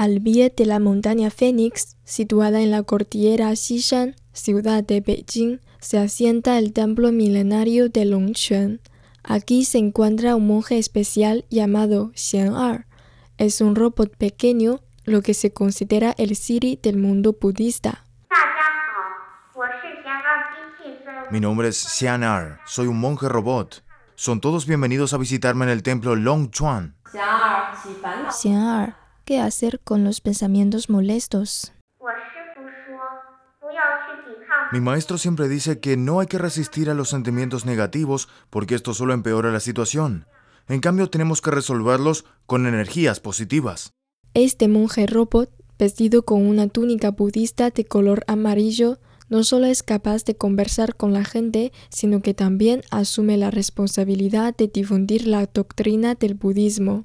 Al pie de la montaña Fénix, situada en la cordillera Xishan, ciudad de Beijing, se asienta el templo milenario de Longquan. Aquí se encuentra un monje especial llamado Xian Es un robot pequeño, lo que se considera el Siri del mundo budista. Mi nombre es Xian soy un monje robot. Son todos bienvenidos a visitarme en el templo Longchuan. Xian qué hacer con los pensamientos molestos. Mi maestro siempre dice que no hay que resistir a los sentimientos negativos porque esto solo empeora la situación. En cambio, tenemos que resolverlos con energías positivas. Este monje robot, vestido con una túnica budista de color amarillo, no solo es capaz de conversar con la gente, sino que también asume la responsabilidad de difundir la doctrina del budismo.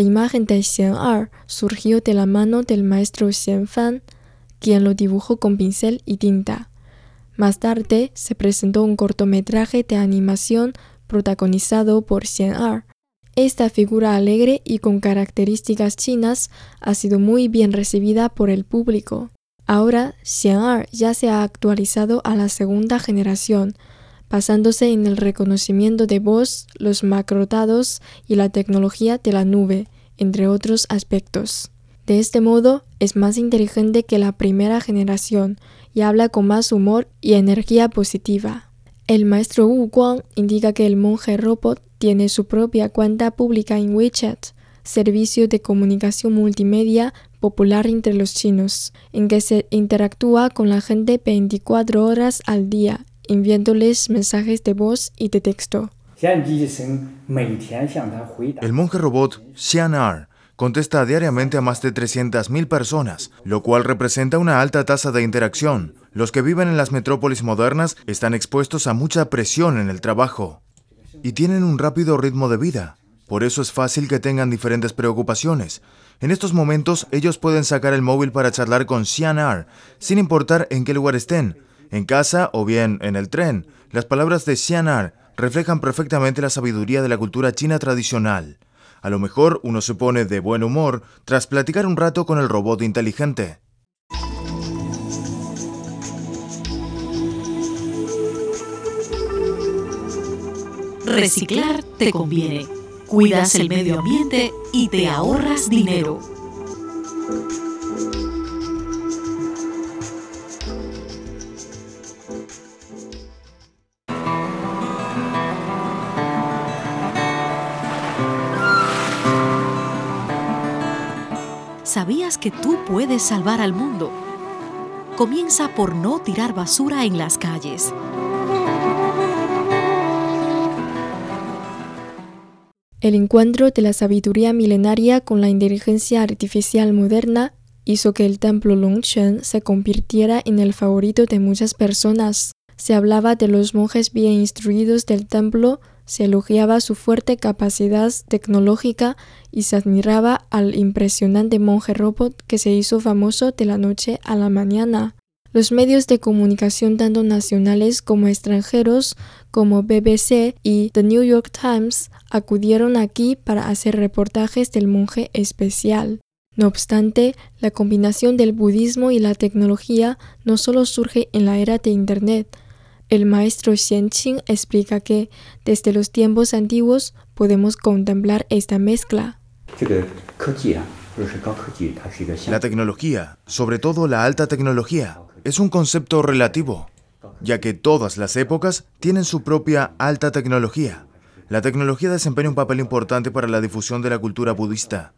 La imagen de Xian Er surgió de la mano del maestro Xian Fan, quien lo dibujó con pincel y tinta. Más tarde se presentó un cortometraje de animación protagonizado por Xian Er. Esta figura alegre y con características chinas ha sido muy bien recibida por el público. Ahora, Xian Er ya se ha actualizado a la segunda generación, basándose en el reconocimiento de voz, los macrodados y la tecnología de la nube, entre otros aspectos. De este modo, es más inteligente que la primera generación y habla con más humor y energía positiva. El maestro Wu Guang indica que el monje robot tiene su propia cuenta pública en WeChat, servicio de comunicación multimedia popular entre los chinos, en que se interactúa con la gente 24 horas al día enviándoles mensajes de voz y de texto. El monje robot Xianar contesta diariamente a más de 300.000 personas, lo cual representa una alta tasa de interacción. Los que viven en las metrópolis modernas están expuestos a mucha presión en el trabajo y tienen un rápido ritmo de vida. Por eso es fácil que tengan diferentes preocupaciones. En estos momentos ellos pueden sacar el móvil para charlar con Xianar, sin importar en qué lugar estén, en casa o bien en el tren. Las palabras de Xianar reflejan perfectamente la sabiduría de la cultura china tradicional. A lo mejor uno se pone de buen humor tras platicar un rato con el robot inteligente. Reciclar te conviene. Cuidas el medio ambiente y te ahorras dinero. ¿Sabías que tú puedes salvar al mundo? Comienza por no tirar basura en las calles. El encuentro de la sabiduría milenaria con la inteligencia artificial moderna hizo que el templo Longchen se convirtiera en el favorito de muchas personas. Se hablaba de los monjes bien instruidos del templo se elogiaba su fuerte capacidad tecnológica y se admiraba al impresionante monje robot que se hizo famoso de la noche a la mañana. Los medios de comunicación tanto nacionales como extranjeros como BBC y The New York Times acudieron aquí para hacer reportajes del monje especial. No obstante, la combinación del budismo y la tecnología no solo surge en la era de Internet. El maestro Xianqing explica que, desde los tiempos antiguos, podemos contemplar esta mezcla. La tecnología, sobre todo la alta tecnología, es un concepto relativo, ya que todas las épocas tienen su propia alta tecnología. La tecnología desempeña un papel importante para la difusión de la cultura budista.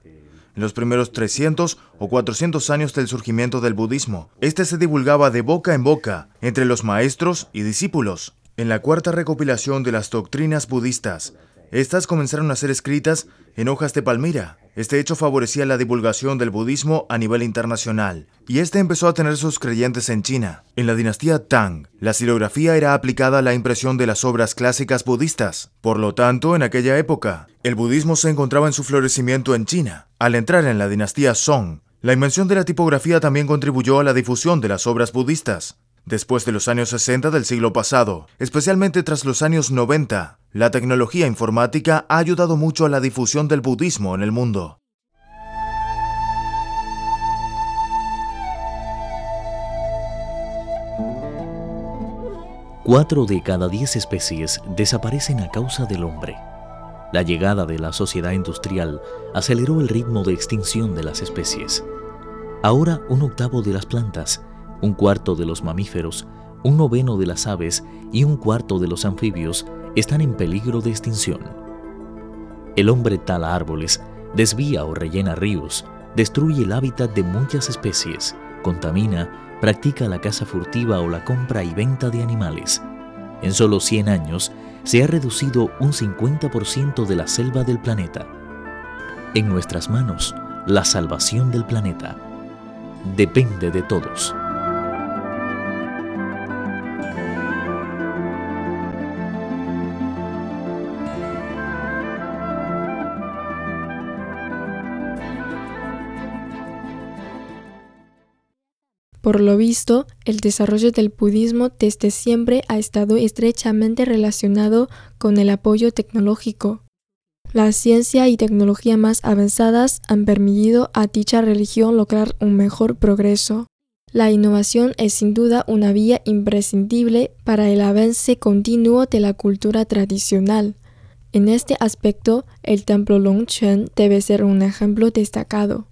En los primeros 300 o 400 años del surgimiento del budismo, este se divulgaba de boca en boca entre los maestros y discípulos. En la cuarta recopilación de las doctrinas budistas, estas comenzaron a ser escritas en hojas de palmira. Este hecho favorecía la divulgación del budismo a nivel internacional, y este empezó a tener sus creyentes en China. En la dinastía Tang, la silografía era aplicada a la impresión de las obras clásicas budistas. Por lo tanto, en aquella época, el budismo se encontraba en su florecimiento en China. Al entrar en la dinastía Song, la invención de la tipografía también contribuyó a la difusión de las obras budistas. Después de los años 60 del siglo pasado, especialmente tras los años 90, la tecnología informática ha ayudado mucho a la difusión del budismo en el mundo. Cuatro de cada diez especies desaparecen a causa del hombre. La llegada de la sociedad industrial aceleró el ritmo de extinción de las especies. Ahora un octavo de las plantas un cuarto de los mamíferos, un noveno de las aves y un cuarto de los anfibios están en peligro de extinción. El hombre tala árboles, desvía o rellena ríos, destruye el hábitat de muchas especies, contamina, practica la caza furtiva o la compra y venta de animales. En solo 100 años se ha reducido un 50% de la selva del planeta. En nuestras manos, la salvación del planeta depende de todos. Por lo visto, el desarrollo del budismo desde siempre ha estado estrechamente relacionado con el apoyo tecnológico. La ciencia y tecnología más avanzadas han permitido a dicha religión lograr un mejor progreso. La innovación es sin duda una vía imprescindible para el avance continuo de la cultura tradicional. En este aspecto, el templo Longchen debe ser un ejemplo destacado.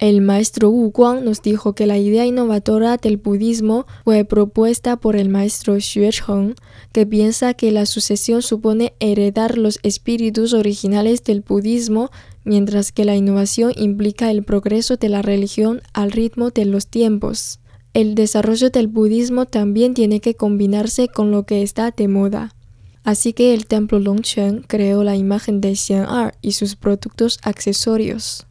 El maestro Wu Guang nos dijo que la idea innovadora del budismo fue propuesta por el maestro Xue Cheng, que piensa que la sucesión supone heredar los espíritus originales del budismo, mientras que la innovación implica el progreso de la religión al ritmo de los tiempos. El desarrollo del budismo también tiene que combinarse con lo que está de moda. Así que el templo Longchen creó la imagen de Xian'er y sus productos accesorios.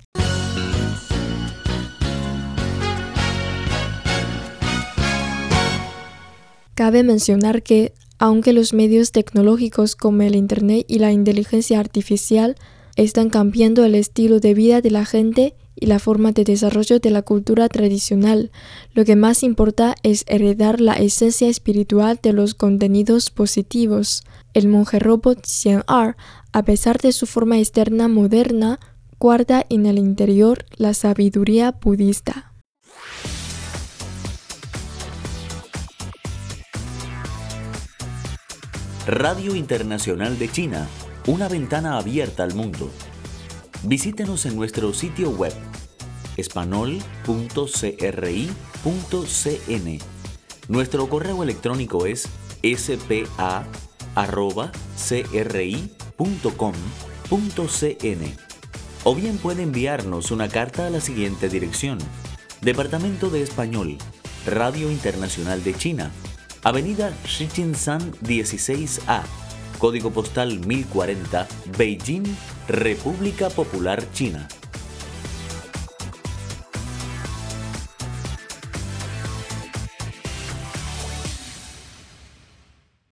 Cabe mencionar que, aunque los medios tecnológicos como el Internet y la inteligencia artificial están cambiando el estilo de vida de la gente y la forma de desarrollo de la cultura tradicional, lo que más importa es heredar la esencia espiritual de los contenidos positivos. El monje robot Xian'er, a pesar de su forma externa moderna, guarda en el interior la sabiduría budista. Radio Internacional de China, una ventana abierta al mundo. Visítenos en nuestro sitio web espanol.cri.cn. Nuestro correo electrónico es spa.cri.com.cn. O bien puede enviarnos una carta a la siguiente dirección. Departamento de Español, Radio Internacional de China Avenida Shichinshan 16A, código postal 1040, Beijing, República Popular China.